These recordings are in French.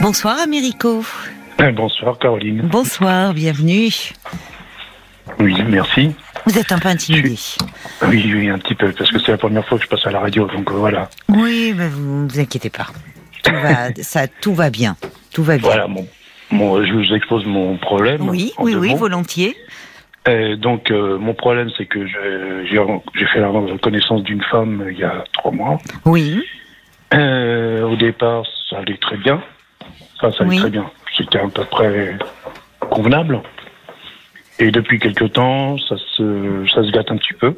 Bonsoir Américo. Bonsoir Caroline. Bonsoir, bienvenue. Oui, merci. Vous êtes un peu intimidé. Oui, oui, un petit peu, parce que c'est la première fois que je passe à la radio, donc euh, voilà. Oui, mais vous vous inquiétez pas. Tout va, ça, tout va bien. Tout va bien. Voilà, mon, mon- je vous expose mon problème. Oui, oui, oui, mots. volontiers. Euh, donc, euh, mon problème, c'est que j'ai fait la connaissance d'une femme euh, il y a trois mois. Oui, Euh, au départ, ça allait très bien. Enfin, ça allait Oui. très bien. C'était à peu près convenable. Et depuis quelque temps, ça se, ça se gâte un petit peu.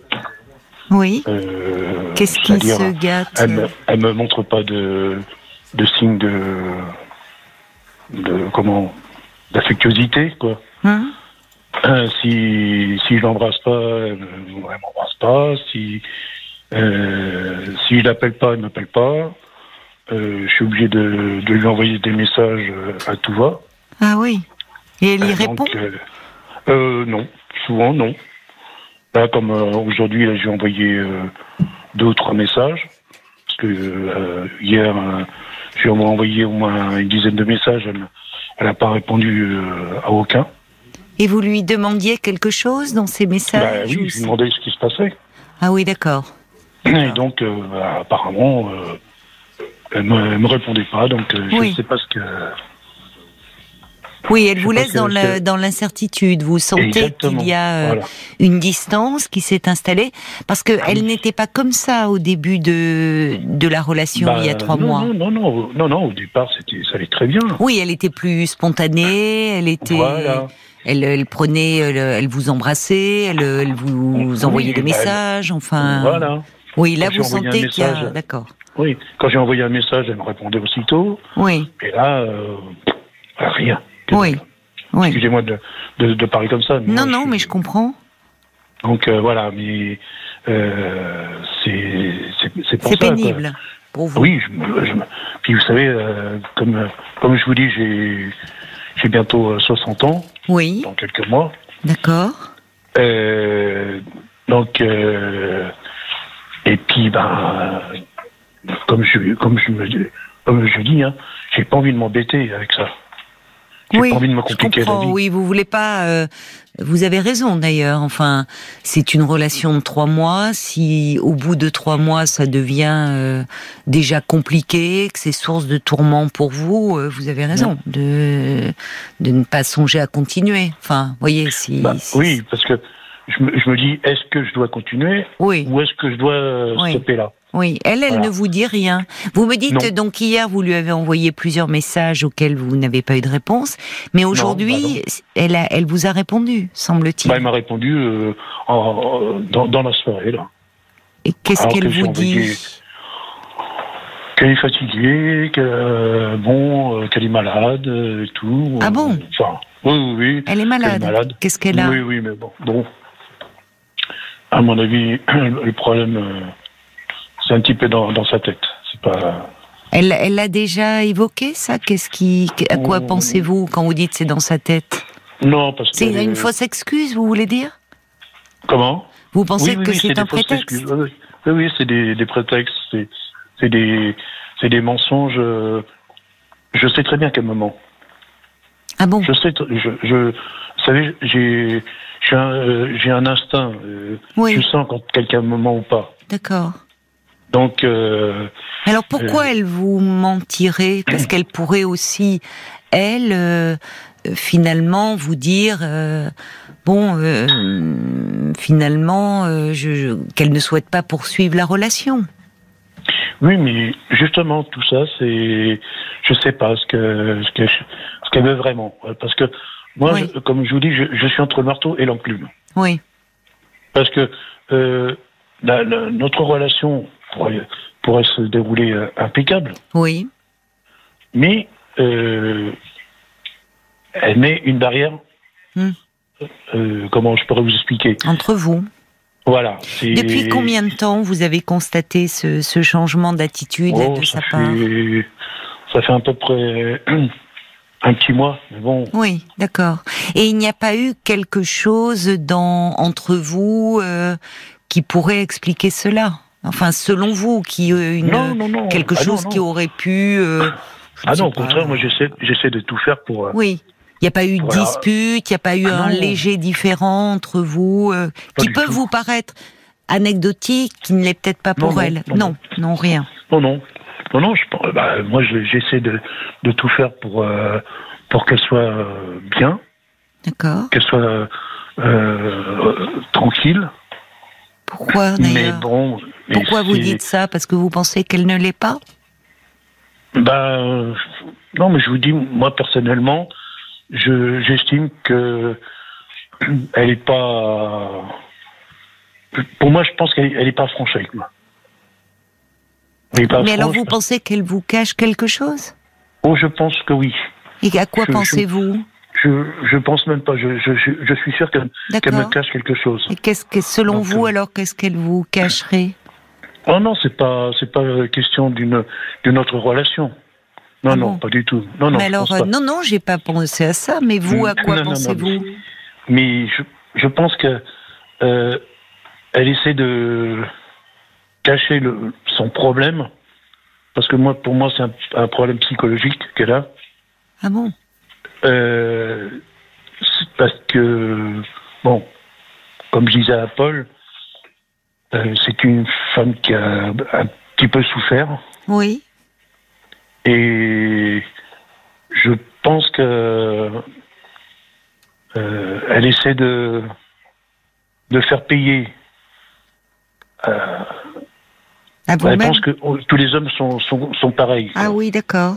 oui. Euh, Qu'est-ce qui se gâte elle elle me montre pas de, de signes de, de comment, d'affectuosité, quoi. Hein Euh, si, si je l'embrasse pas, elle ne m'embrasse pas. Si, euh, si je l'appelle pas, elle ne m'appelle pas. Euh, je suis obligé de, de lui envoyer des messages euh, à tout va. Ah oui. Et elle y Euh, répond? donc, Non, souvent non. Là, comme aujourd'hui, j'ai envoyé deux ou trois messages. Parce que hier, j'ai envoyé au moins une dizaine de messages. Elle n'a pas répondu à aucun. Et vous lui demandiez quelque chose dans ces Bah, messages oui, ou je lui demandais ce qui se passait. Ah oui, d'accord. Et donc, euh, bah, apparemment, euh, elle me, elle me répondait pas. Donc, euh, je Oui. ne sais pas ce que. Oui, elle Je vous laisse dans le- que- dans l'incertitude. Vous sentez qu'il y a euh, voilà. une distance qui s'est installée parce que elle n'était pas comme ça au début de de la relation Bah, il y a trois non, mois. Non, non, non, non, non, au départ, c'était, ça allait très bien. Oui, elle était plus spontanée. Elle était. Voilà. Elle, elle prenait, elle, elle vous embrassait, elle, elle vous Oui, envoyait des bah, messages. Enfin. Voilà. Oui, là Quand vous sentez qu'il y a. D'accord. Oui. Quand j'ai envoyé un message, elle me répondait aussitôt. Oui, Et là, euh, rien. oui, oui. Excusez-moi de, de, de parler comme ça. mais Non, moi, non, je- mais je comprends. Donc euh, voilà, mais euh, c'est pour C'est quoi. pénible pour vous. Oui, je, puis vous savez, euh, comme comme je vous dis, j'ai j'ai bientôt euh, 60 ans Oui, dans quelques mois. d'accord. Euh, donc euh, et puis ben comme je comme je me comme je dis, hein, j'ai pas envie de m'embêter avec ça. J'ai oui, pas envie de me je compliquer la vie. Oui, vous voulez pas. euh, vous avez raison d'ailleurs. Enfin, c'est une relation de trois mois. Si au bout de trois mois ça devient euh, déjà compliqué, que c'est source de tourment pour vous, euh, vous avez raison de de ne pas songer à continuer. Enfin, voyez si. Bah, si- oui, parce que je me, je me dis, est-ce que je dois continuer oui, ou est-ce que je dois euh, Oui. stopper là? Oui. Elle, elle Voilà. ne vous dit rien. Vous me dites Non. donc hier vous lui avez envoyé plusieurs messages auxquels vous n'avez pas eu de réponse, mais aujourd'hui elle a, elle vous a répondu, semble-t-il. bah, Elle m'a répondu euh, en- en- dans, dans la soirée là. Et qu'est-ce qu'elle vous dit? Qu'elle est fatiguée, euh, bon, euh, qu'elle est malade et tout. Ah bon? Enfin, oui, oui, oui. Elle est malade. malade. Qu'est-ce qu'elle a? Oui, oui, mais bon, bon. À mon avis, le problème, euh, c'est un petit peu dans, dans sa tête. C'est pas. Elle, elle l'a déjà évoqué ça? Qu'est-ce qui, à quoi pensez-vous quand vous dites c'est dans sa tête? Non, parce que. C'est une fausse excuse, vous voulez dire? Comment? Vous pensez Oui, oui, que oui, c'est un prétexte. Oui, oui, c'est des, des prétextes, c'est c'est des, c'est des mensonges. euh, Je sais très bien quel moment. Ah bon Je sais, je, je, vous savez, j'ai, j'ai un, euh, un instinct. euh, Oui. Je sens quand quelqu'un me ment ou pas. D'accord. Donc, euh, Alors pourquoi elle vous mentirait? Parce qu'elle pourrait aussi, elle, euh, euh, finalement, vous dire, euh, bon, euh, finalement, euh, qu'elle ne souhaite pas poursuivre la relation. Oui, mais justement, tout ça, c'est, je sais pas ce que, ce que, ce qu'elle veut vraiment, parce que moi, Oui. je- comme je vous dis, je, je suis entre le marteau et l'enclume. Oui, Parce que euh, la- la- notre relation pourrait, pourrait se dérouler euh, impeccable, oui, mais euh, elle met une barrière. Euh, comment je pourrais vous expliquer? Entre vous. Voilà. Depuis combien de temps vous avez constaté ce, ce changement d'attitude Oh, de ça sa part fait, ça fait à peu près un petit mois, mais bon. Oui, d'accord. Et il n'y a pas eu quelque chose dans entre vous euh, qui pourrait expliquer cela? Enfin, selon vous, qui euh, une Non, non, non. quelque Ah, chose qui aurait pu, euh, ah non, au contraire, moi j'essaie, j'essaie de tout faire pour. oui. Il n'y a pas eu de dispute, il n'y a pas eu ah un léger différent entre vous, qui peut vous paraître anecdotique, qui ne l'est peut-être pas pour elle. Non, non, rien. Non, non. Non, non, je, bah, moi j'essaie de, de, tout faire pour, euh, pour qu'elle soit euh, bien. D'accord. Qu'elle soit euh, tranquille. Pourquoi d'ailleurs bon, Pourquoi vous dites ça? Parce que vous pensez qu'elle ne l'est pas? Bah, Non, mais je vous dis, moi personnellement, j'estime que elle n'est pas. Pour moi, je pense qu'elle n'est pas franche avec moi. Mais alors vous pensez qu'elle vous cache quelque chose? Oh, je pense que oui. Et à quoi pensez-vous? Je, je pense même pas. Je, je, je suis sûr qu'elle me cache quelque chose. Et qu'est-ce que, selon vous, euh, alors, qu'est-ce qu'elle vous cacherait? Oh non, c'est pas, c'est pas question d'une, d'une autre relation. Non, ah non, pas du tout. Non, non. Mais alors, non, non, j'ai pas pensé à ça. Mais vous, à quoi pensez-vous Mais je, je pense que euh, elle essaie de cacher le, son problème, parce que moi, pour moi, c'est un, problème psychologique qu'elle a. Ah bon euh, Parce que, bon, comme je disais à Paul, euh, c'est une femme qui a un petit peu souffert. Oui. Et je pense que euh, elle essaie de de faire payer euh, ah, elle pense que tous les hommes sont, sont, sont pareils. Ah oui, d'accord.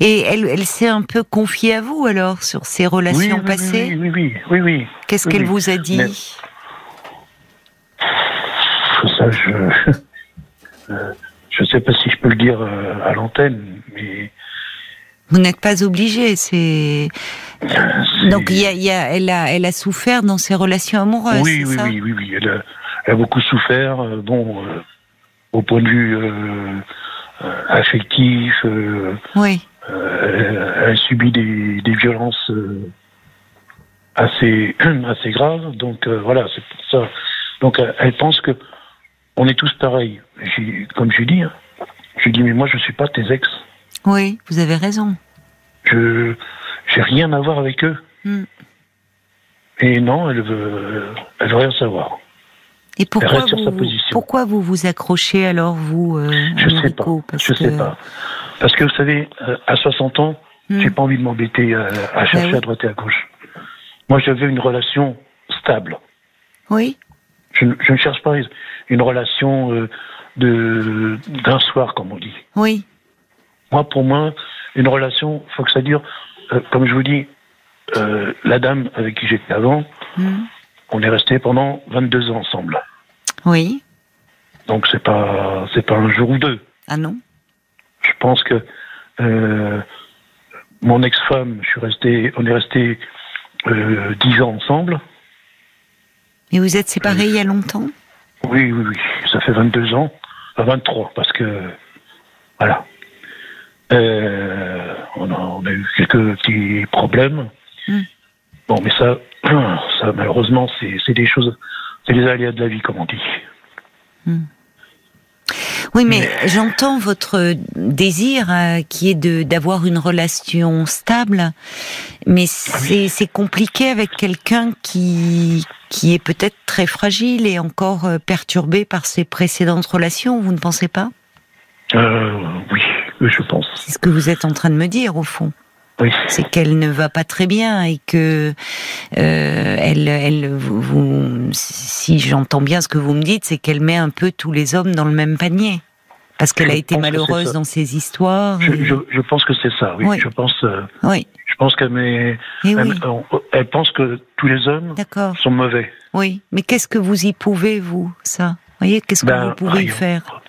Et elle, elle s'est un peu confiée à vous alors sur ses relations passées? oui, oui, oui, oui, Qu'est-ce qu'elle vous a dit? Ça, je je ne sais pas si je peux le dire euh, à l'antenne, mais vous n'êtes pas obligé. C'est donc il y a, y a, elle a, elle a souffert dans ses relations amoureuses. Oui, oui, ça oui, oui, oui, elle a, elle a beaucoup souffert. Euh, bon, euh, au point de vue euh, affectif. Oui. elle, subit des, des violences assez assez graves. Donc voilà, c'est pour ça. Donc elle pense que on est tous pareils. Comme je dis, hein, je dis mais moi je suis pas tes ex. Oui, vous avez raison. Je j'ai rien à voir avec eux. Hmm. Et non, elle veut, elle veut rien savoir. Et pourquoi vous, pourquoi vous vous accrochez alors, vous, euh, Je sais pas. Parce je que... sais pas. Parce que vous savez, euh, à 60 ans, hmm. j'ai pas envie de m'embêter euh, à, ben chercher à droite et à gauche. Moi, je veux une relation stable. Oui. Je, je ne cherche pas une relation euh, de d'un soir, comme on dit. Oui. Moi, pour moi, une relation, faut que ça dure. comme je vous dis, la dame avec qui j'étais avant, hmm. on est resté pendant 22 ans ensemble. Oui. Donc c'est pas c'est pas un jour ou deux. Ah non. Je pense que euh, mon ex-femme, je suis resté, on est resté euh, dix ans ensemble. Et vous êtes séparés il y a longtemps? Oui, oui, oui. Ça fait 22 ans. Enfin, 23, parce que. Voilà. Euh, on, a, eu quelques petits problèmes. Hmm. Bon, mais ça, ça malheureusement, c'est des choses c'est les aléas de la vie, comme on dit. Hmm. Oui, mais j'entends votre désir euh, qui est de d'avoir une relation stable, mais ah c'est compliqué avec quelqu'un qui qui est peut-être très fragile et encore euh, perturbé par ses précédentes relations. Vous ne pensez pas? Euh, Oui, je pense. C'est ce que vous êtes en train de me dire, au fond. C'est qu'elle ne va pas très bien et que euh, elle, elle, vous, si j'entends bien ce que vous me dites, c'est qu'elle met un peu tous les hommes dans le même panier parce qu'elle a été malheureuse dans ses histoires. Je, je, pense que c'est ça. Oui. Je pense. Euh, oui. Je pense qu'elle met. Eh elle, pense que tous les hommes sont mauvais. Oui, mais qu'est-ce que vous y pouvez vous ça? Voyez, qu'est-ce que ben, vous pouvez y faire?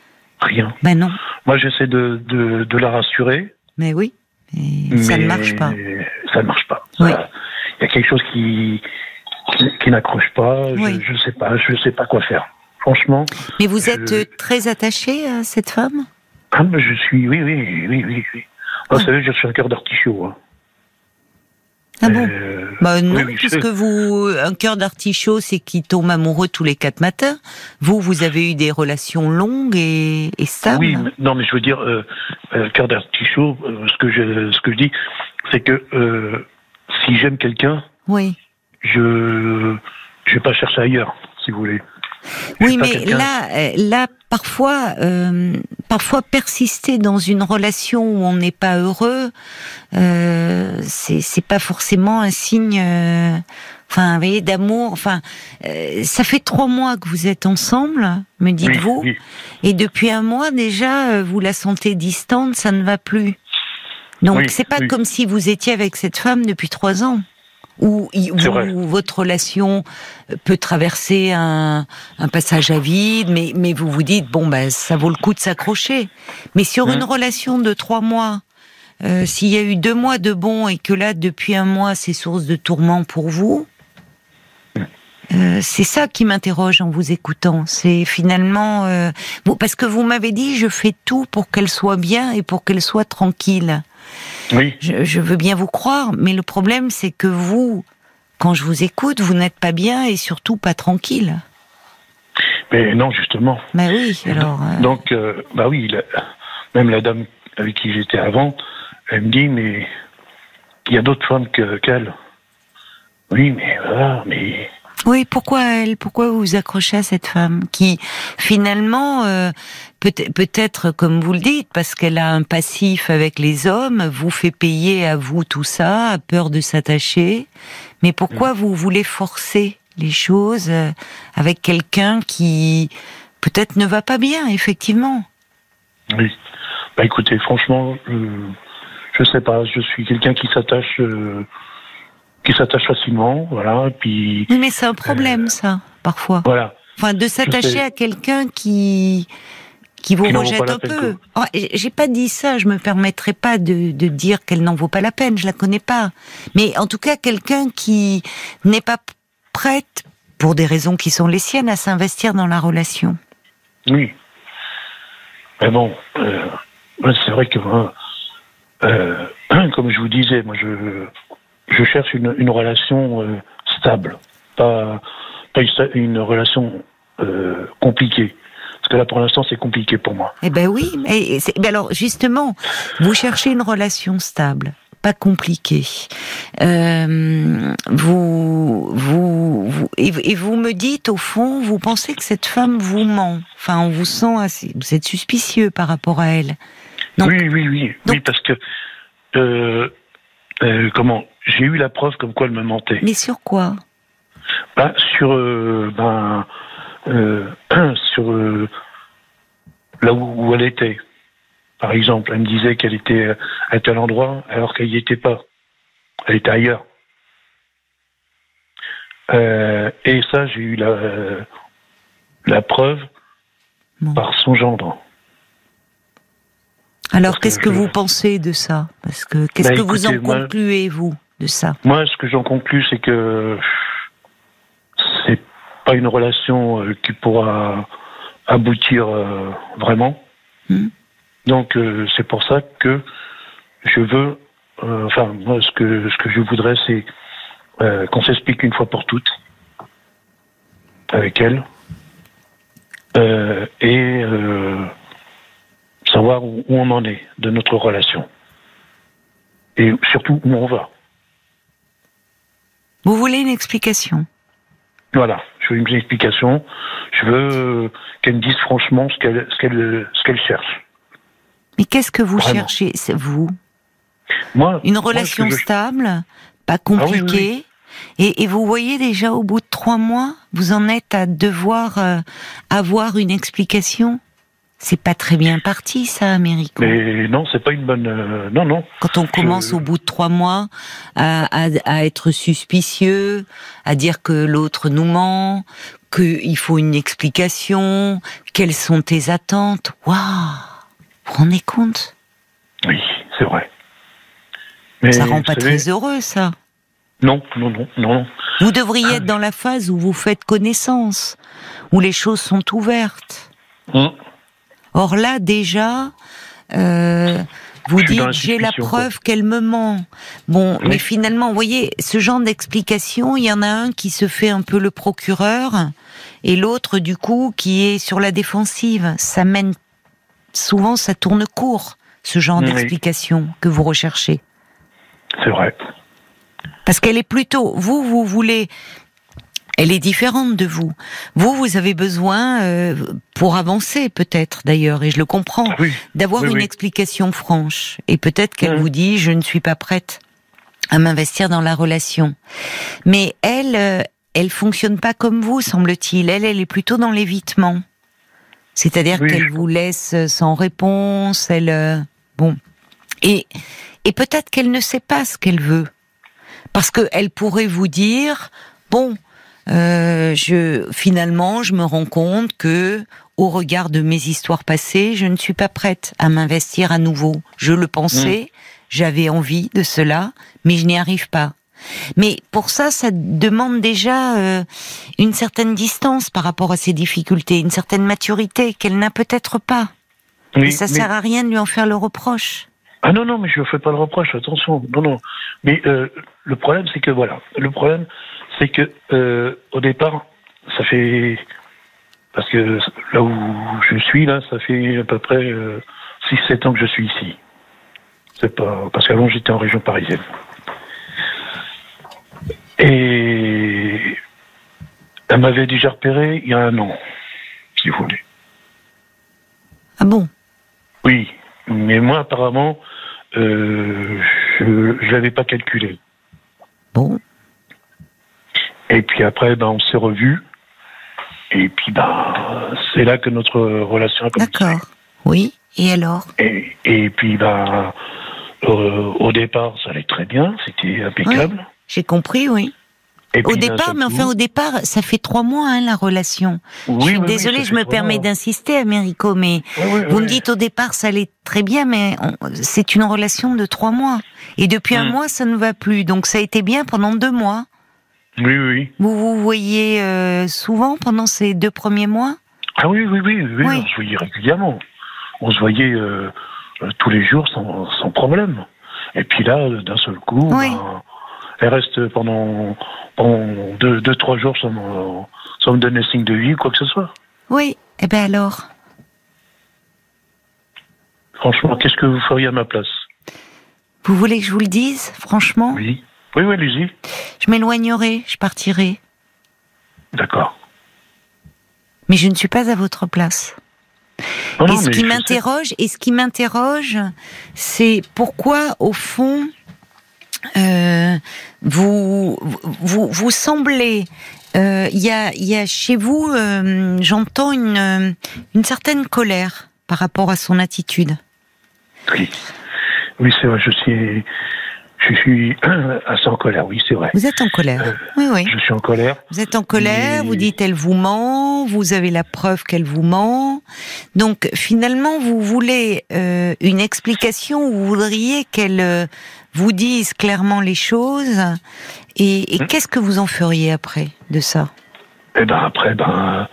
Rien. Ben non. Moi, j'essaie de, de, de la rassurer. Mais oui. Et ça ne marche pas. Ça ne marche pas. Il y a quelque chose qui, qui, n'accroche pas. Je ne sais pas. Je sais pas quoi faire. Franchement. Mais vous êtes très attaché à cette femme? Ah, je suis. Oui, oui, oui, oui. oui. Vous savez, je suis un cœur d'artichaut. Hein. Ah bon Bah non, puisque vous, un cœur d'artichaut, c'est qui tombe amoureux tous les quatre matins. Vous, vous avez eu des relations longues et, et stables. Oui, non, mais je veux dire, euh, cœur d'artichaut, ce que je, ce que je dis, c'est que si j'aime quelqu'un, oui, je, je vais pas chercher ailleurs, si vous voulez. Oui, mais là, euh, là, parfois, euh, parfois persister dans une relation où on n'est pas heureux, euh, c'est pas forcément un signe. Euh, enfin, vous voyez, d'amour. Enfin, euh, ça fait trois mois que vous êtes ensemble, me dites-vous, et depuis un mois déjà, vous la sentez distante, ça ne va plus. Donc, c'est pas comme si vous étiez avec cette femme depuis trois ans où, votre relation peut traverser un, passage à vide, mais, mais vous vous dites, bon, ben, ça vaut le coup de s'accrocher. Mais sur mmh. une relation de trois mois, euh, s'il y a eu deux mois de bon et que là, depuis un mois, c'est source de tourment pour vous, euh, c'est ça qui m'interroge en vous écoutant. C'est finalement euh, parce que vous m'avez dit je fais tout pour qu'elle soit bien et pour qu'elle soit tranquille. Oui. Je, veux bien vous croire, mais le problème, c'est que vous, quand je vous écoute, vous n'êtes pas bien et surtout pas tranquille. Mais non, justement. Mais oui, alors. Euh, Donc, euh, bah oui, même la dame avec qui j'étais avant, elle me dit, mais il y a d'autres femmes qu'elle. oui, mais voilà, mais oui, pourquoi elle Pourquoi vous vous accrochez à cette femme qui, finalement, euh, peut-être, comme vous le dites, parce qu'elle a un passif avec les hommes, vous fait payer à vous tout ça, a peur de s'attacher. Mais pourquoi vous voulez forcer les choses euh, avec quelqu'un qui peut-être ne va pas bien, effectivement? Oui. Bah écoutez, franchement, je, je sais pas. Je suis quelqu'un qui s'attache. Euh, qui s'attache facilement, voilà. puis. Oui, mais c'est un problème, euh, ça, parfois. Voilà. Enfin, de s'attacher à quelqu'un qui qui vous rejette un peu. Oh, j'ai pas dit ça, je me permettrai pas de, de dire qu'elle n'en vaut pas la peine, je la connais pas. Mais en tout cas, quelqu'un qui n'est pas prête, pour des raisons qui sont les siennes, à s'investir dans la relation. Oui. Mais bon, euh, c'est vrai que moi, euh, comme je vous disais, moi je je cherche une, une relation euh, stable, pas, pas une, relation euh, compliquée. Parce que là, pour l'instant, c'est compliqué pour moi. Eh ben oui, mais, mais, alors justement, vous cherchez une relation stable, pas compliquée. Euh, vous, vous, vous et, vous me dites au fond, vous pensez que cette femme vous ment. Enfin, on vous sent assez, vous êtes suspicieux par rapport à elle. oui, oui, oui, oui, parce que euh, euh, comment J'ai eu la preuve comme quoi elle me mentait. Mais sur quoi bah, Sur euh, ben euh, sur euh, là où, elle était. Par exemple, elle me disait qu'elle était à tel endroit alors qu'elle n'y était pas. Elle était ailleurs. et ça, j'ai eu la, la preuve par son gendre. Alors, qu'est-ce que, vous pensez de ça? Parce que qu'est-ce bah, que vous en concluez vous de ça? Moi, ce que j'en conclus, c'est que c'est pas une relation euh, qui pourra aboutir euh, vraiment. Hmm. Donc, euh, c'est pour ça que je veux, enfin, moi, ce que ce que je voudrais, c'est qu'on s'explique une fois pour toutes avec elle et savoir où, on en est de notre relation. Et surtout où on va. Vous voulez une explication? Voilà, je veux une explication. Je veux qu'elle me dise franchement ce qu'elle ce qu'elle cherche. Mais qu'est-ce que vous cherchez, vous? Moi, une relation stable, pas compliquée? Ah et, vous voyez déjà au bout de trois mois, vous en êtes à devoir euh, avoir une explication? C'est pas très bien parti, ça, Américo. Mais non, c'est pas une bonne. Euh, non, non. Quand on commence au bout de trois mois à, être suspicieux, à dire que l'autre nous ment, qu'il faut une explication, quelles sont tes attentes. Waouh Vous vous rendez compte? Oui, c'est vrai. Mais ça rend pas très heureux, ça. Non, non, non, non. Vous devriez être dans la phase où vous faites connaissance, où les choses sont ouvertes. Hum. Or là, déjà, euh, Vous dites j'ai la preuve qu'elle me ment. Bon, Oui. mais finalement, vous voyez, ce genre d'explication, il y en a un qui se fait un peu le procureur et l'autre du coup qui est sur la défensive. Ça mène souvent, ça tourne court ce genre Oui. d'explication que vous recherchez. C'est vrai. Parce qu'elle est plutôt, vous, vous voulez, elle est différente de vous. Vous, vous avez besoin, euh, pour avancer peut-être d'ailleurs, et je le comprends, oui. d'avoir Oui, une oui. explication franche. Et peut-être qu'elle Mhm. vous dit, je ne suis pas prête à m'investir dans la relation. Mais elle, euh, elle fonctionne pas comme vous, semble-t-il. Elle, elle est plutôt dans l'évitement. C'est-à-dire qu'elle vous laisse sans réponse, elle, euh, bon. Et, et peut-être qu'elle ne sait pas ce qu'elle veut. Parce qu'elle pourrait vous dire, bon, euh, je, finalement, je me rends compte que, au regard de mes histoires passées, je ne suis pas prête à m'investir à nouveau. Je le pensais, j'avais envie de cela, mais je n'y arrive pas. Mais pour ça, ça demande déjà euh, une certaine distance par rapport à ces difficultés, une certaine maturité qu'elle n'a peut-être pas. Oui, Et ça mais- sert à rien de lui en faire le reproche. Ah non, non, mais je ne fais pas le reproche, attention. Non, non. Mais euh, le problème, c'est que, voilà, le problème, c'est que, euh, au départ, ça fait. Parce que là où je suis, là, ça fait à peu près 6-7 ans que je suis ici. C'est pas. Parce qu'avant, j'étais en région parisienne. Et. Elle m'avait déjà repéré il y a un an, si vous voulez. Ah bon? Oui, mais moi apparemment, euh, je ne l'avais pas calculé. Bon, Et puis après, ben, on s'est revus. Et puis, ben, c'est là que notre relation a commencé. d'accord. Oui, et alors? Et, et puis, ben, euh, au départ, ça allait très bien, c'était impeccable. J'ai compris, oui. Et Au départ, mais enfin au départ, ça fait trois mois hein, la relation. Oui, je suis oui, désolée, je me permets d'insister, Américo, mais vous me dites au départ ça allait très bien, mais c'est une relation de trois mois. Et depuis un Hmm. mois, ça ne va plus. Donc ça a été bien pendant deux mois. Oui, oui. Vous vous voyez euh, souvent pendant ces deux premiers mois? Ah oui, oui, oui, oui, Oui. on se voyait régulièrement. On se voyait euh, euh, tous les jours sans, sans problème. Et puis là, d'un seul coup, Oui. ben, elle reste pendant, pendant deux, deux, trois jours sans, me- sans me donner signe de vie ou quoi que ce soit. Oui. Eh ben alors? Franchement, qu'est-ce que vous feriez à ma place? Vous voulez que je vous le dise, franchement? Oui. Oui, oui, allez-y. Je m'éloignerai, je partirai. D'accord. Mais je ne suis pas à votre place. Non, non, et ce qui m'interroge, et ce qui m'interroge, c'est pourquoi, au fond, euh, vous, vous, vous semblez, euh, il y, a, y a chez vous, euh, j'entends une, une certaine colère par rapport à son attitude. Oui, oui c'est vrai, je suis, je suis assez en colère, oui, c'est vrai. Vous êtes en colère. Euh, Oui, oui. Je suis en colère. Vous êtes en colère, vous dites elle vous ment, vous avez la preuve qu'elle vous ment. Donc finalement, vous voulez euh, une explication, ou vous voudriez qu'elle euh, vous dise clairement les choses. Et, et Hmm. qu'est-ce que vous en feriez après de ça? Et ben après, ben,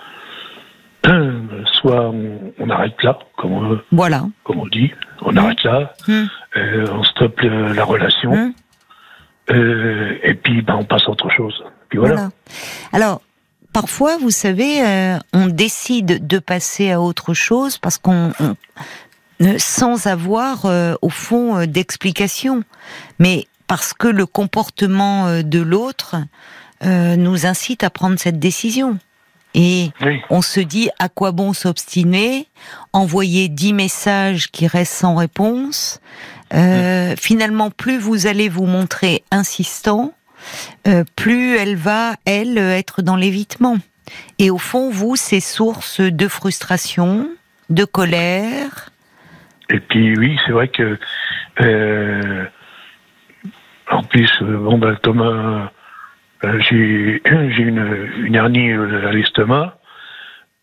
soit on, on arrête là, comme on, Voilà. comme on dit, on arrête là, Hmm. Euh, on stoppe le- la relation, Hmm. euh, et puis ben, on passe à autre chose. Puis voilà. Voilà. Alors, parfois, vous savez, euh, on décide de passer à autre chose parce qu'on, sans avoir, euh, au fond, euh, d'explication, mais parce que le comportement de l'autre nous incite à prendre cette décision. Et Oui. on se dit à quoi bon s'obstiner, envoyer dix messages qui restent sans réponse. Euh, Finalement, plus vous allez vous montrer insistant, euh, plus elle va, elle, être dans l'évitement. Et au fond, vous, c'est source de frustration, de colère. Et puis oui, c'est vrai que euh, en plus, bon ben comme euh, j'ai j'ai une, une hernie à l'estomac,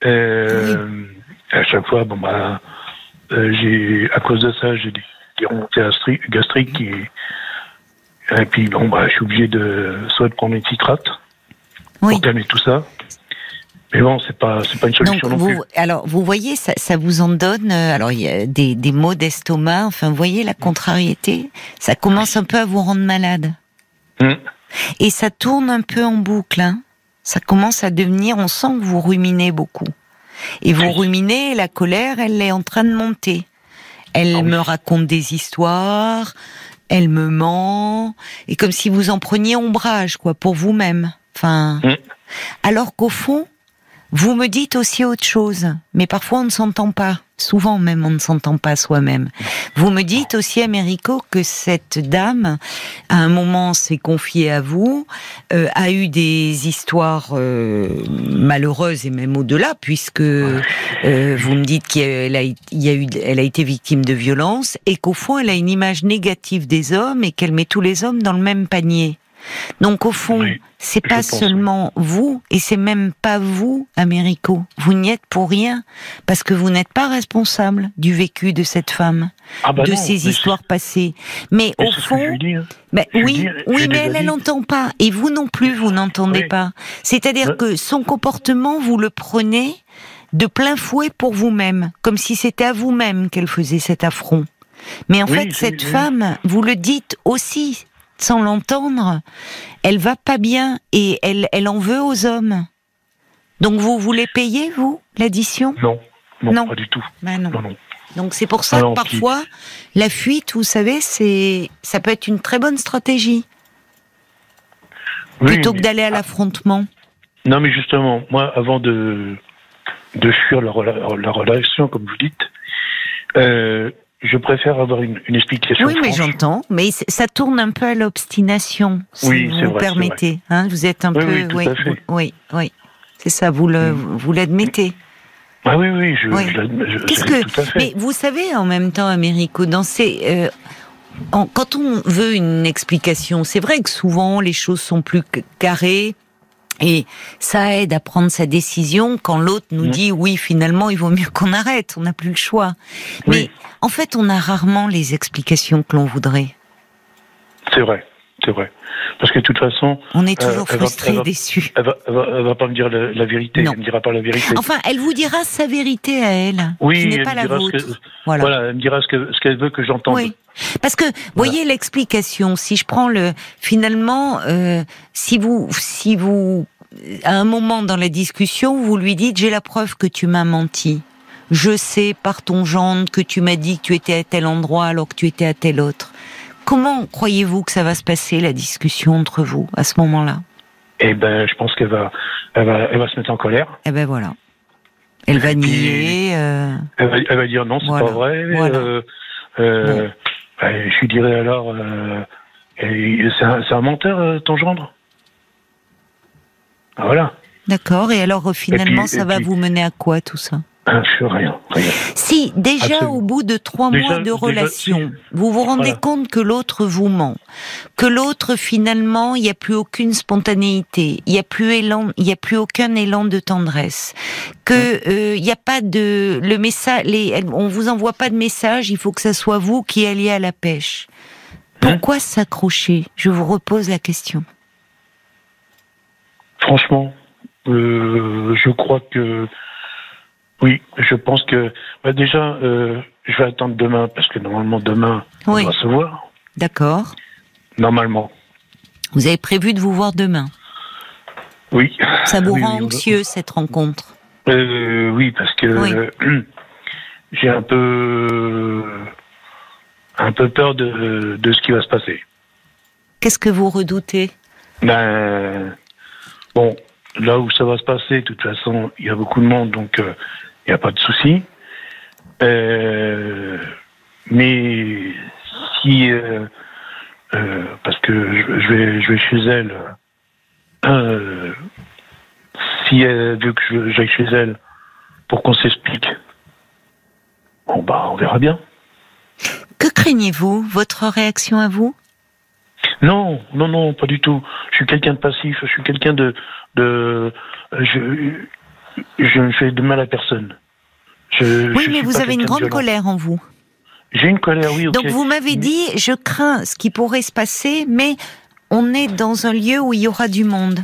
euh, à chaque fois, bon ben j'ai à cause de ça, j'ai des, des remontées gastri- gastriques qui et puis bon bah je suis obligé de soit de prendre des citrates Oui. pour calmer tout ça. Mais bon, c'est pas, c'est pas une solution Donc non plus. alors vous voyez, ça, ça vous en donne. euh, Alors il y a des, des maux d'estomac. Enfin, vous voyez la contrariété. Ça commence un peu à vous rendre malade. Hum. Et ça tourne un peu en boucle. Hein. Ça commence à devenir. On sent que vous ruminez beaucoup. Et vous Oui. ruminez. La colère, elle est en train de monter. Elle Ah oui. me raconte des histoires. Elle me ment. Et comme si vous en preniez ombrage, quoi, pour vous-même. Enfin. Hum. Alors qu'au fond, vous me dites aussi autre chose, mais parfois on ne s'entend pas. Souvent même on ne s'entend pas soi-même. Vous me dites aussi, Américo, que cette dame, à un moment, s'est confiée à vous, euh, a eu des histoires euh, malheureuses et même au-delà, puisque euh, vous me dites qu'elle a, a a été victime de violence et qu'au fond, elle a une image négative des hommes et qu'elle met tous les hommes dans le même panier. Donc au fond, Oui, c'est pas pense, seulement vous et c'est même pas vous, Américo. Vous n'y êtes pour rien parce que vous n'êtes pas responsable du vécu de cette femme, Ah bah de non, ses histoires passées. Mais au fond, hein. oui, oui, mais elle, n'entend pas. Et vous non plus, vous n'entendez Oui. pas. C'est-à-dire que son comportement, vous le prenez de plein fouet pour vous-même, comme si c'était à vous-même qu'elle faisait cet affront. Mais en fait, cette femme, vous le dites aussi, sans l'entendre, elle va pas bien et elle, elle en veut aux hommes. Donc vous voulez payer, vous, l'addition? Non, non, Non. pas du tout. Ben non. Non. Donc c'est pour ça que parfois, la fuite, vous savez, c'est, ça peut être une très bonne stratégie Oui, plutôt que d'aller à l'affrontement. Non, mais justement, moi, avant de, de fuir la, la relation, comme vous dites, euh, je préfère avoir une, une explication. Oui, mais j'entends. Mais ça tourne un peu à l'obstination, si Oui, vous vrai, permettez. Hein, vous êtes un Oui, peu, oui, tout oui, à fait. oui, oui. C'est ça. Vous le, Mm. vous l'admettez. Ah oui, oui, je, Oui. je l'admets, je- Qu'est-ce que tout à fait. Mais vous savez, en même temps, Américo, dans ces, euh, en- quand on veut une explication, c'est vrai que souvent les choses sont plus carrées. Et ça aide à prendre sa décision quand l'autre nous dit oui, finalement, il vaut mieux qu'on arrête, on n'a plus le choix. Mais Oui. en fait, on a rarement les explications que l'on voudrait. C'est vrai, c'est vrai. Parce que de toute façon, On est Euh, toujours elle va- frustré, elle va- déçu. elle va, elle va, elle va pas me dire la, la vérité. Non. Elle me dira pas la vérité. Enfin, elle vous dira sa vérité à elle, oui, qui n'est elle pas la dira ce vôtre. que, Voilà. voilà. elle me dira ce qu'elle veut que j'entende. Oui. Parce que, voyez l'explication. Si je prends le, finalement, euh, si vous, si vous, à un moment dans la discussion, vous lui dites, j'ai la preuve que tu m'as menti. Je sais par ton gendre que tu m'as dit que tu étais à tel endroit alors que tu étais à tel autre. Comment croyez-vous que ça va se passer la discussion entre vous à ce moment-là? Et ben, je pense qu'elle va, elle va, elle va se mettre en colère. Eh ben voilà. Elle va nier. euh, Elle va, elle va dire non, c'est Voilà, pas vrai. voilà. Euh, euh, je lui dirais alors, euh, c'est un, menteur, euh, ton gendre? Ah, Voilà. D'accord. Et alors, euh, finalement, puis- ça va puis- vous mener à quoi tout ça? Rien, rien. Si déjà Absolument. au bout de trois Déjà- mois de relation, vous vous rendez Voilà. compte que l'autre vous ment, que l'autre finalement il n'y a plus aucune spontanéité, il n'y a plus élan, il y a plus aucun élan de tendresse, que euh, il n'y a pas de le message, les, on vous envoie pas de message, il faut que ça soit vous qui alliez à la pêche. Pourquoi s'accrocher? Je vous repose la question. Franchement, euh, je crois que oui, je pense que bah, déjà, euh, je vais attendre demain parce que normalement demain Oui. on va se voir. D'accord. Normalement, Vous avez prévu de vous voir demain? oui. Ça vous Oui, rend oui, anxieux cette rencontre? Euh, oui, parce que Oui. euh, j'ai un peu un peu peur de, de ce qui va se passer. Qu'est-ce que vous redoutez? Ben bon, là où ça va se passer, de toute façon, il y a beaucoup de monde, donc euh, il n'y a pas de souci. Euh, mais si euh, euh, parce que je, je vais je vais chez elle, si elle veut que j'aille chez elle pour qu'on s'explique, bon bah on verra bien. Que craignez-vous? Votre réaction à vous? Non, non, non, pas du tout. Je suis quelqu'un de passif. Je suis quelqu'un de, de, je, je ne fais de mal à personne. Je, Oui, je mais vous avez une grande violent. colère en vous. J'ai une colère, oui. Donc vous m'avez dit, je crains ce qui pourrait se passer, mais on est dans un lieu où il y aura du monde.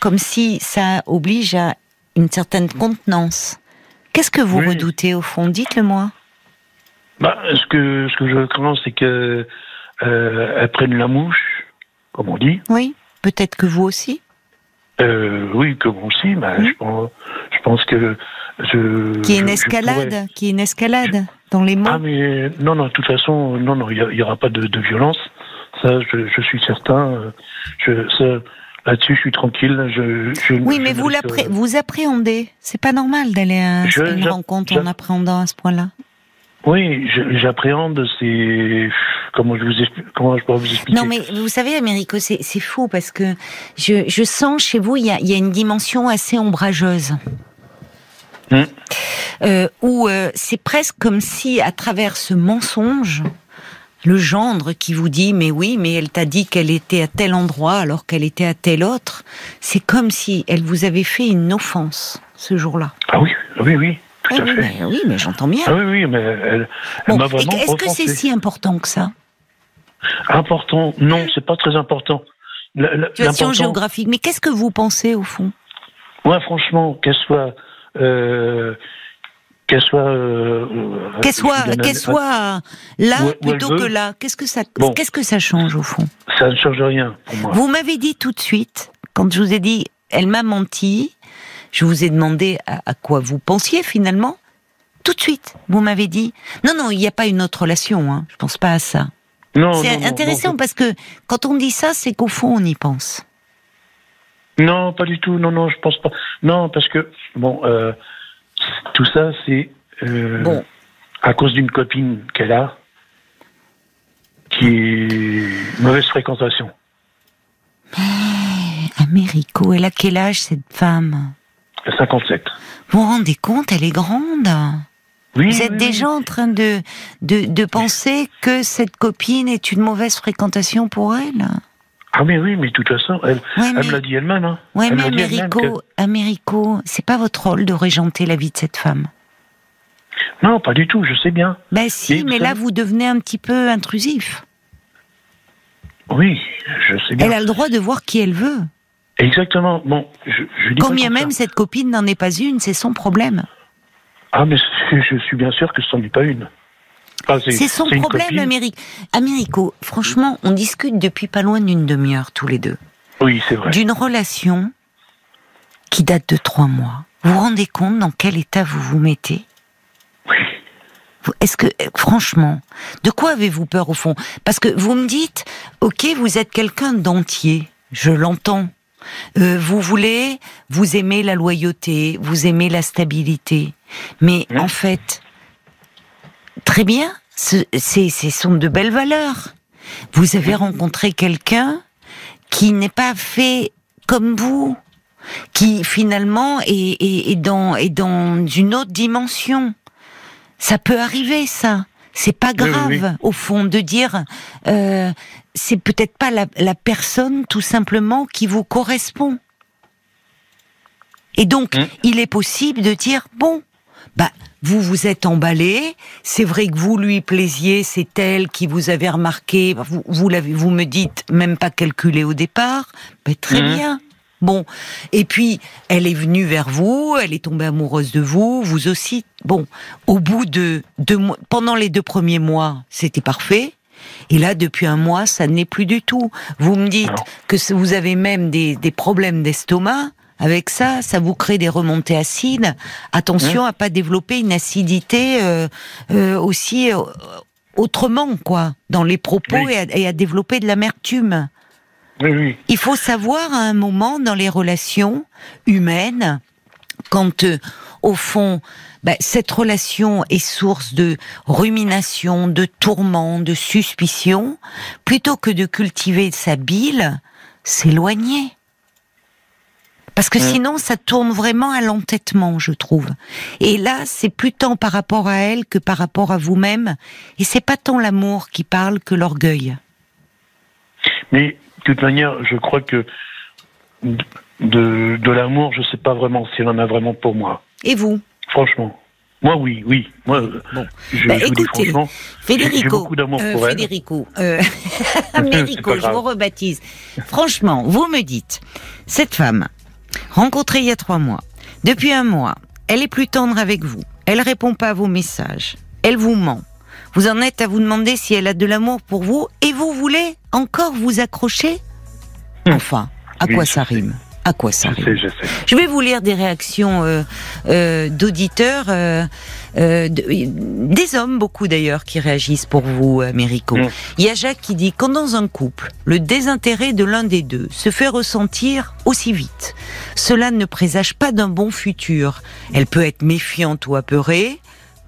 Comme si ça oblige à une certaine contenance. Qu'est-ce que vous redoutez au fond? Dites-le moi. Bah, ce que ce que je crains, c'est que euh, elle prenne la mouche, comme on dit. Oui, peut-être que vous aussi. Euh, oui, que moi aussi, mais je pense, je pense que je. Qui est une escalade, qui est une escalade dans les mots. Ah mais non, non, de toute façon, non, non, il n'y aura pas de, de, violence. Ça, je, je suis certain. Je, ça, Là-dessus, je suis tranquille. Je, je oui, mais vous, vous appréhendez. C'est pas normal d'aller à une rencontre en appréhendant à ce point-là. Oui, j'appréhende. C'est comment je vous comment je peux vous expliquer Non, mais vous savez, Américo, c'est fou parce que je, je sens chez vous il y a, y a une dimension assez ombrageuse. Hum. Euh, où euh, c'est presque comme si, à travers ce mensonge, le gendre qui vous dit mais oui, mais elle t'a dit qu'elle était à tel endroit alors qu'elle était à tel autre, c'est comme si elle vous avait fait une offense ce jour-là. Ah oui, oui, oui. Tout ah à oui, fait. Mais, oui, mais j'entends bien. Ah oui, oui, mais elle, m'a vraiment Est-ce que c'est si important que ça? Important Non, c'est pas très important. Situation géographique. Mais qu'est-ce que vous pensez au fond? Moi, franchement, qu'elle soit euh, qu'elle soit euh, qu'elle soit qu'elle soit là plutôt que là qu'est-ce que ça qu'est-ce que ça change au fond? Ça ne change rien pour moi vous m'avez dit tout de suite quand je vous ai dit elle m'a menti je vous ai demandé à, quoi vous pensiez finalement. Tout de suite vous m'avez dit non non il n'y a pas une autre relation hein. je pense pas à ça. C'est intéressant parce que quand on dit ça c'est qu'au fond on y pense. Non pas du tout. Non non je pense pas. Non parce que bon euh, tout ça, c'est euh, à cause d'une copine qu'elle a, qui est mauvaise fréquentation. Mais, Américo, elle a quel âge cette femme? 57. Vous vous rendez compte, elle est grande oui, Vous êtes déjà en train de, de, de penser que cette copine est une mauvaise fréquentation pour elle? Ah mais oui, mais de toute façon, elle, me l'a dit elle-même. Hein. Oui, mais Américo, Américo, c'est pas votre rôle de régenter la vie de cette femme. Non, pas du tout, je sais bien. Ben si, mais, là vous devenez un petit peu intrusif. Oui, je sais bien. Elle a le droit de voir qui elle veut. Exactement. Bon, je, je dis Combien même cette copine n'en est pas une, c'est son problème. Ah, mais je suis bien sûr que ce n'en est pas une. C'est son problème, Amérique. Américo, franchement, on discute depuis pas loin d'une demi-heure tous les deux. Oui, c'est vrai. D'une relation qui date de trois mois. Vous vous rendez compte dans quel état vous vous mettez? Oui. Est-ce que, franchement, de quoi avez-vous peur au fond? Parce que vous me dites, ok, vous êtes quelqu'un d'entier, je l'entends. Euh, vous voulez, vous aimez la loyauté, vous aimez la stabilité. Mais en fait, Très bien, ce sont de belles valeurs. Vous avez rencontré quelqu'un qui n'est pas fait comme vous, qui finalement est, dans, est dans une autre dimension. Ça peut arriver, ça. C'est pas grave, au fond, de dire euh, c'est peut-être pas la, la, personne tout simplement qui vous correspond. Et donc, mmh. il est possible de dire bon, bah vous vous êtes emballé. C'est vrai que vous lui plaisiez, c'est elle qui vous avait remarqué. Vous, vous l'avez, vous me dites même pas calculé au départ. Mais très mmh. bien. Bon. Et puis, elle est venue vers vous, elle est tombée amoureuse de vous, vous aussi. Bon. Au bout de deux mois, pendant les deux premiers mois, c'était parfait. Et là, depuis un mois, ça n'est plus du tout. Vous me dites que vous avez même des, des problèmes d'estomac avec ça, ça vous crée des remontées acides. Attention à pas développer une acidité euh, euh, aussi euh, autrement, quoi, dans les propos et, à, développer de l'amertume. Oui, Il faut savoir à un moment dans les relations humaines, quand au fond, bah, cette relation est source de rumination, de tourment, de suspicion, plutôt que de cultiver sa bile, s'éloigner. Parce que mm. sinon, ça tourne vraiment à l'entêtement, je trouve. Et là, c'est plus tant par rapport à elle que par rapport à vous-même. Et c'est pas tant l'amour qui parle que l'orgueil. Mais toute manière, je crois que de, de l'amour, je sais pas vraiment si elle en a vraiment pour moi. Et vous? Franchement. Moi, oui, oui. Moi, bon. je, bah, écoutez, Federico, beaucoup d'amour euh, pour Federico, euh, Américo, je vous rebaptise. Franchement, vous me dites, cette femme, rencontrée il y a trois mois, Depuis un mois, elle est plus tendre avec vous. Elle répond pas à vos messages. Elle vous ment. Vous en êtes à vous demander si elle a de l'amour pour vous et vous voulez encore vous accrocher Enfin, à Oui, quoi ça sais. rime À quoi ça Je rime sais, je sais. Je vais vous lire des réactions euh, euh, d'auditeurs, euh, de- des hommes beaucoup d'ailleurs qui réagissent pour vous, Américo. Mm. Il y a Jacques qui dit quand dans un couple, le désintérêt de l'un des deux se fait ressentir aussi vite, cela ne présage pas d'un bon futur. Elle peut être méfiante ou apeurée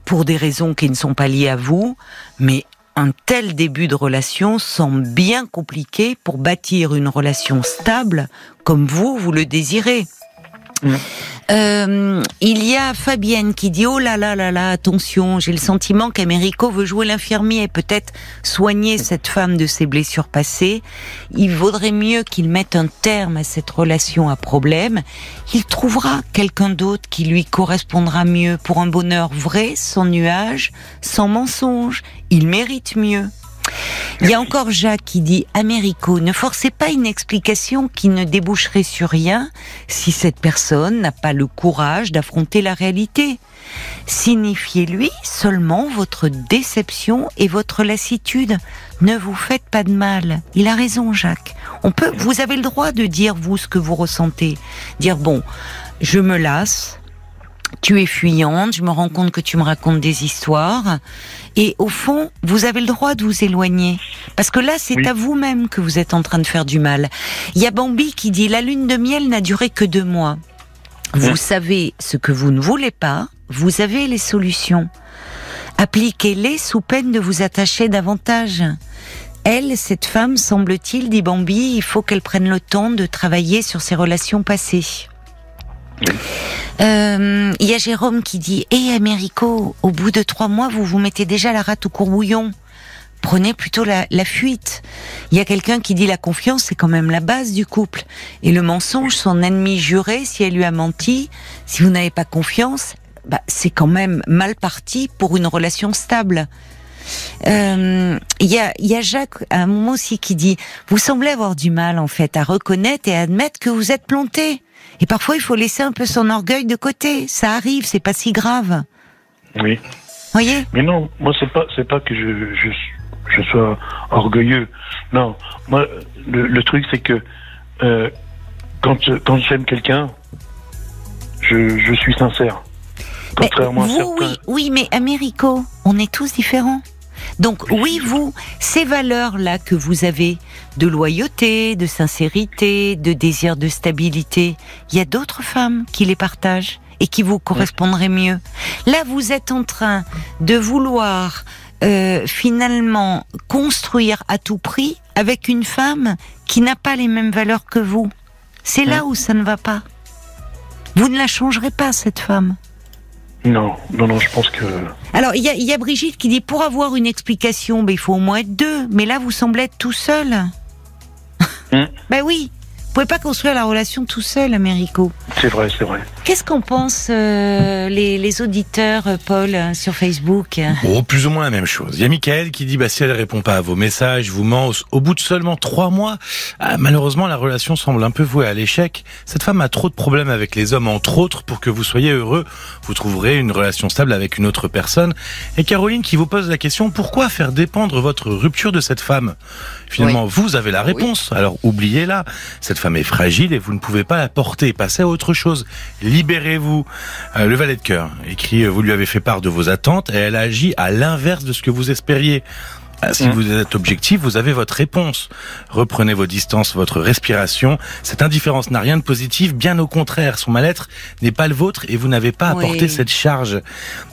pour des raisons qui ne sont pas liées à vous, mais un tel début de relation semble bien compliqué pour bâtir une relation stable comme vous, vous le désirez. Euh, il y a Fabienne qui dit oh là là là là attention j'ai le sentiment qu'Américo veut jouer l'infirmier et peut-être soigner cette femme de ses blessures passées. Il vaudrait mieux qu'il mette un terme à cette relation à problème. Il trouvera quelqu'un d'autre qui lui correspondra mieux. Pour un bonheur vrai sans nuage sans mensonge il mérite mieux il y a encore Jacques qui dit Américo, ne forcez pas une explication qui ne déboucherait sur rien si cette personne n'a pas le courage d'affronter la réalité. Signifiez-lui seulement votre déception et votre lassitude. Ne vous faites pas de mal. Il a raison, Jacques. On peut, vous avez le droit de dire vous ce que vous ressentez. Dire bon, je me lasse. Tu es fuyante, je me rends compte que tu me racontes des histoires. Et au fond, vous avez le droit de vous éloigner. Parce que là, c'est Oui. à vous-même que vous êtes en train de faire du mal. Il y a Bambi qui dit, la lune de miel n'a duré que deux mois. Vous Mmh. savez ce que vous ne voulez pas, vous avez les solutions. Appliquez-les sous peine de vous attacher davantage. Elle, cette femme, semble-t-il, dit Bambi, il faut qu'elle prenne le temps de travailler sur ses relations passées. Euh, Il y a Jérôme qui dit Hé Américo, au bout de trois mois, vous vous mettez déjà la rate au courbouillon. Prenez plutôt la, la fuite. Il y a quelqu'un qui dit la confiance, c'est quand même la base du couple. Et le mensonge, son ennemi juré, si elle lui a menti, si vous n'avez pas confiance, bah, c'est quand même mal parti pour une relation stable. Euh, Il y, a, il y a Jacques à un moment aussi qui dit vous semblez avoir du mal en fait à reconnaître et à admettre que vous êtes planté. Et parfois il faut laisser un peu son orgueil de côté. Ça arrive, c'est pas si grave. Oui. Voyez? Mais non, moi c'est pas c'est pas que je, je je sois orgueilleux. Non, moi le, le truc c'est que euh, quand quand j'aime quelqu'un, je, je suis sincère. Contrairement à vous, certains. oui, oui, mais Américo, on est tous différents. Donc oui, vous, ces valeurs-là que vous avez, de loyauté, de sincérité, de désir de stabilité, il y a d'autres femmes qui les partagent et qui vous correspondraient mieux. Là, vous êtes en train de vouloir euh, finalement construire à tout prix avec une femme qui n'a pas les mêmes valeurs que vous. C'est là où ça ne va pas. Vous ne la changerez pas, cette femme. Non, non, non, je pense que Alors, il y a, il y a Brigitte qui dit pour avoir une explication, ben, il faut au moins être deux. Mais là, vous semblez être tout seul. Hmm. ben oui. Vous pouvez pas construire la relation tout seul, Américo. c'est vrai, c'est vrai. Qu'est-ce qu'en pensent euh, les, les auditeurs, euh, Paul, euh, sur Facebook? Bon, plus ou moins la même chose. Il y a Michael qui dit, bah, si elle répond pas à vos messages, vous ment, au- bout de seulement trois mois, ah, malheureusement, la relation semble un peu vouée à l'échec. Cette femme a trop de problèmes avec les hommes, entre autres, pour que vous soyez heureux. Vous trouverez une relation stable avec une autre personne. Et Caroline qui vous pose la question, pourquoi faire dépendre votre rupture de cette femme? Finalement, vous avez la réponse. Alors, oubliez-la. Cette femme est fragile et vous ne pouvez pas la porter. Passez à autre chose. Libérez-vous. Euh, le valet de cœur écrit, euh, vous lui avez fait part de vos attentes et elle agit à l'inverse de ce que vous espériez. Ah, Si Mm. vous êtes objectif, vous avez votre réponse. Reprenez vos distances, votre respiration. Cette indifférence n'a rien de positif, bien au contraire. Son mal-être n'est pas le vôtre et vous n'avez pas à Oui. porter cette charge.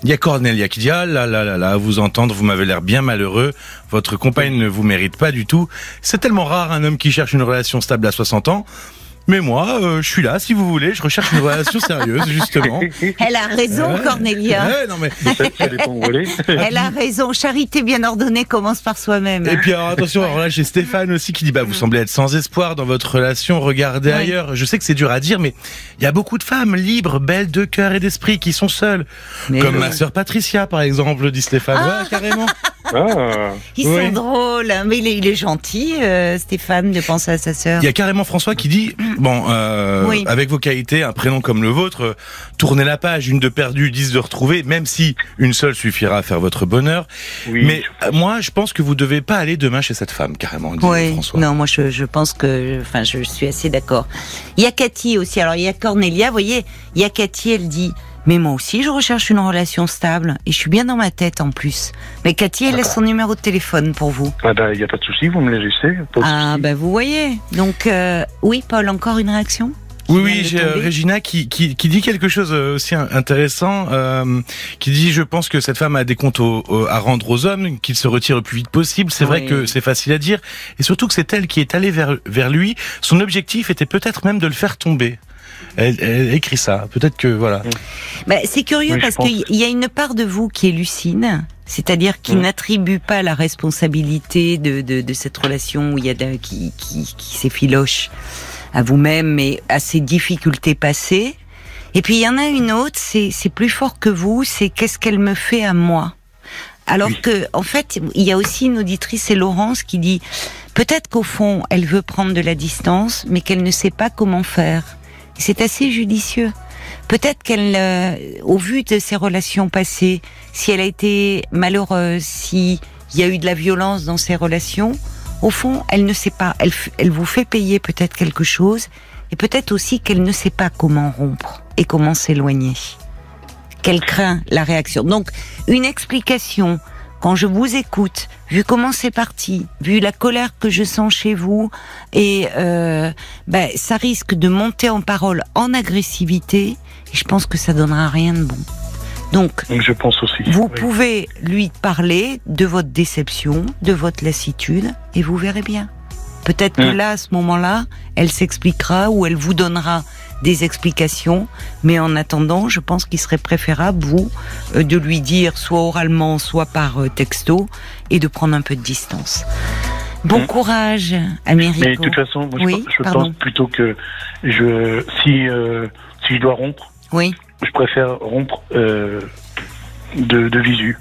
Il y a Cornelia qui dit, ah là là là là, à vous entendre, vous m'avez l'air bien malheureux. Votre compagne ne vous mérite pas du tout. C'est tellement rare un homme qui cherche une relation stable à 60 ans. Mais moi, euh, je suis là, si vous voulez, je recherche une relation sérieuse, justement. Elle a raison, Ouais. Cornélia. Ouais, non mais elle a raison. Charité bien ordonnée commence par soi-même. Et puis alors attention, alors là j'ai Stéphane aussi qui dit bah vous semblez être sans espoir dans votre relation, regardez Oui. ailleurs. Je sais que c'est dur à dire, mais il y a beaucoup de femmes libres, belles de cœur et d'esprit qui sont seules, Mais comme oui. ma sœur Patricia par exemple, dit Stéphane. Ouais, carrément. Ah, Ils Oui. sont drôles, hein, mais il est, il est gentil, euh, Stéphane, de penser à sa sœur. Il y a carrément François qui dit bon, euh, Oui. avec vos qualités, un prénom comme le vôtre, euh, tournez la page, une de perdue, dix de retrouvée, même si une seule suffira à faire votre bonheur. oui. Mais euh, moi, je pense que vous devez pas aller demain chez cette femme, carrément, dit Oui, François. non, moi je, je pense que, enfin, je suis assez d'accord. Il y a Cathy aussi. Alors il y a Cornelia, vous voyez, il y a Cathy, elle dit, mais moi aussi je recherche une relation stable et je suis bien dans ma tête en plus. Mais Cathy, elle laisse son numéro de téléphone pour vous. Ah bah, il n'y a pas de souci, vous me les laissez. Ah ben vous voyez. Donc euh, oui, Paul, encore une réaction? Oui, oui, j'ai euh. Régina qui, qui, qui dit quelque chose euh, aussi in- intéressant, euh, qui dit je pense que cette femme a des comptes au- au- à rendre aux hommes, qu'il se retire le plus vite possible. C'est vrai que c'est facile à dire, et surtout que c'est elle qui est allée vers, vers lui. Son objectif était peut-être même de le faire tomber. Elle, elle écrit ça. Peut-être que voilà. Ben, c'est curieux Oui, parce pense. qu'il y a une part de vous qui est lucide, c'est-à-dire qui Mm. n'attribue pas la responsabilité de, de, de cette relation où il y a de- qui, qui, qui s'effiloche à vous-même, mais à ces difficultés passées. Et puis il y en a une autre, c'est c'est plus fort que vous, c'est qu'est-ce qu'elle me fait à moi? Alors Oui. que, en fait, il y a aussi une auditrice, c'est Laurence, qui dit peut-être qu'au fond, elle veut prendre de la distance, mais qu'elle ne sait pas comment faire. C'est assez judicieux. Peut-être qu'elle, euh, au vu de ses relations passées, si elle a été malheureuse, si il y a eu de la violence dans ses relations, au fond, elle ne sait pas. Elle, elle vous fait payer peut-être quelque chose, et peut-être aussi qu'elle ne sait pas comment rompre et comment s'éloigner. Qu'elle craint la réaction. Donc, une explication. Quand je vous écoute, vu comment c'est parti, vu la colère que je sens chez vous, et euh, ben, ça risque de monter en parole en agressivité, et je pense que ça donnera rien de bon. Donc, je pense aussi. vous oui. pouvez lui parler de votre déception, de votre lassitude, et vous verrez bien. Peut-être que Mm. là, à ce moment-là, elle s'expliquera ou elle vous donnera des explications. Mais en attendant, je pense qu'il serait préférable, vous, euh, de lui dire soit oralement, soit par euh, texto, et de prendre un peu de distance. Bon Mm. courage, Américo. Mais de toute façon, moi, je, Oui, je pardon. pense plutôt que je, si, euh, si je dois rompre, Oui, je préfère rompre euh, de, de visu.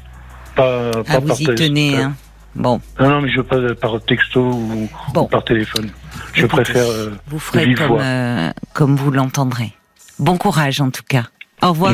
Pas, pas ah, par vous y tenez. Hein. Bon, Non, non, mais je veux pas par texto ou, Bon. ou par téléphone. Je Écoutez, préfère. euh, vous ferez comme, euh, comme vous l'entendrez. Bon courage en tout cas. Au revoir.